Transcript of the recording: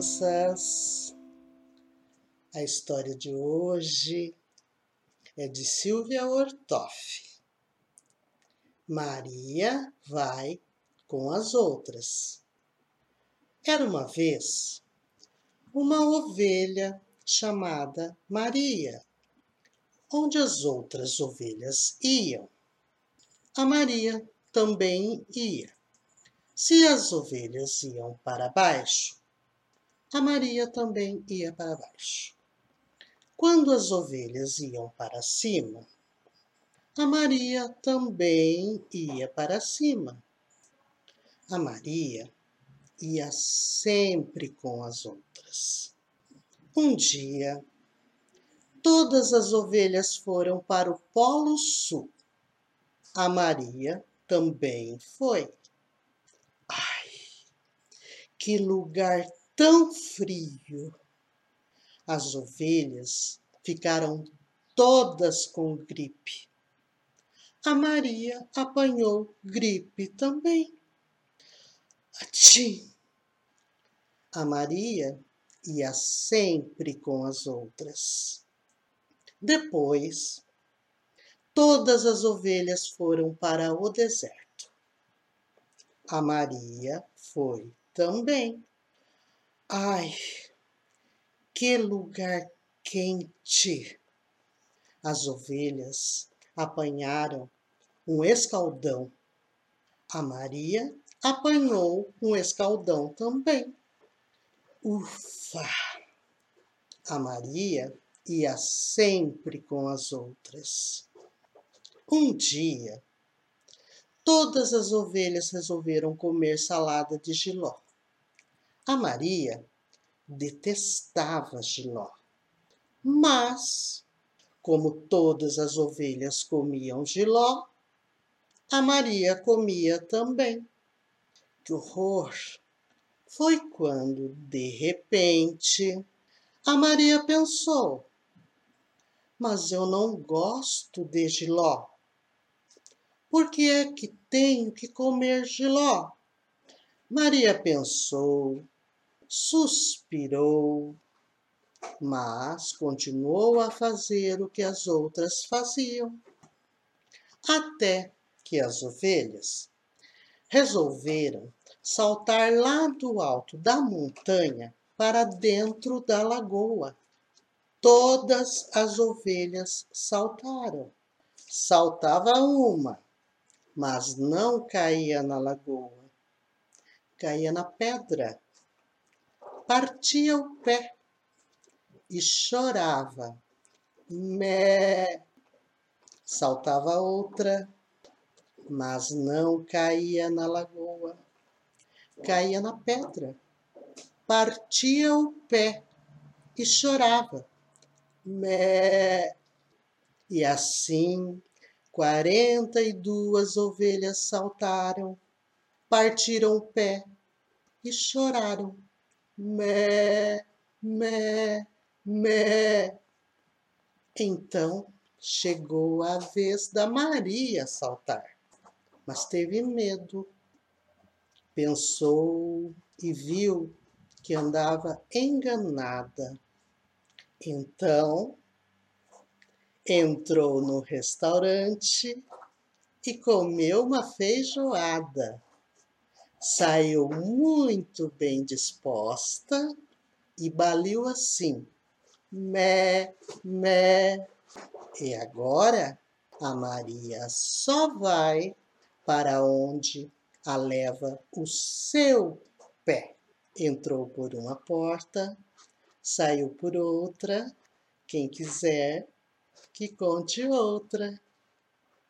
paz. A história de hoje é de Silvia Ortoff. Maria vai com as outras. Era uma vez uma ovelha chamada Maria, onde as outras ovelhas iam. A Maria também ia. Se as ovelhas iam para baixo, a Maria também ia para baixo. Quando as ovelhas iam para cima, a Maria também ia para cima. A Maria ia sempre com as outras. Um dia, todas as ovelhas foram para o Polo Sul. A Maria também foi. Ai, que lugar tão frio! As ovelhas ficaram todas com gripe. A Maria apanhou gripe também. Atchim! A Maria ia sempre com as outras. Depois, todas as ovelhas foram para o deserto. A Maria foi também. Ai, que lugar quente! As ovelhas apanharam um escaldão. A Maria apanhou um escaldão também. Ufa! A Maria ia sempre com as outras. Um dia, todas as ovelhas resolveram comer salada de giló. A Maria detestava giló, mas, como todas as ovelhas comiam giló, a Maria comia também. Que horror! Foi quando, de repente, a Maria pensou: Mas eu não gosto de giló. Por que é que tenho que comer giló? Maria pensou, suspirou, mas continuou a fazer o que as outras faziam, até que as ovelhas resolveram saltar lá do alto da montanha para dentro da lagoa. Todas as ovelhas saltaram. Saltava uma, mas não caía na lagoa. Caía na pedra. Partia o pé e chorava. Mé. Saltava outra, mas não caía na lagoa caía na pedra, partia o pé e chorava. Mé. E assim, quarenta e duas ovelhas saltaram, partiram o pé e choraram. Mé, mé, mé. Então chegou a vez da Maria saltar, mas teve medo pensou e viu que andava enganada. Então, entrou no restaurante e comeu uma feijoada. Saiu muito bem disposta e baliu assim: mé, mé. E agora a Maria só vai para onde a leva o seu pé. Entrou por uma porta, saiu por outra. Quem quiser que conte outra.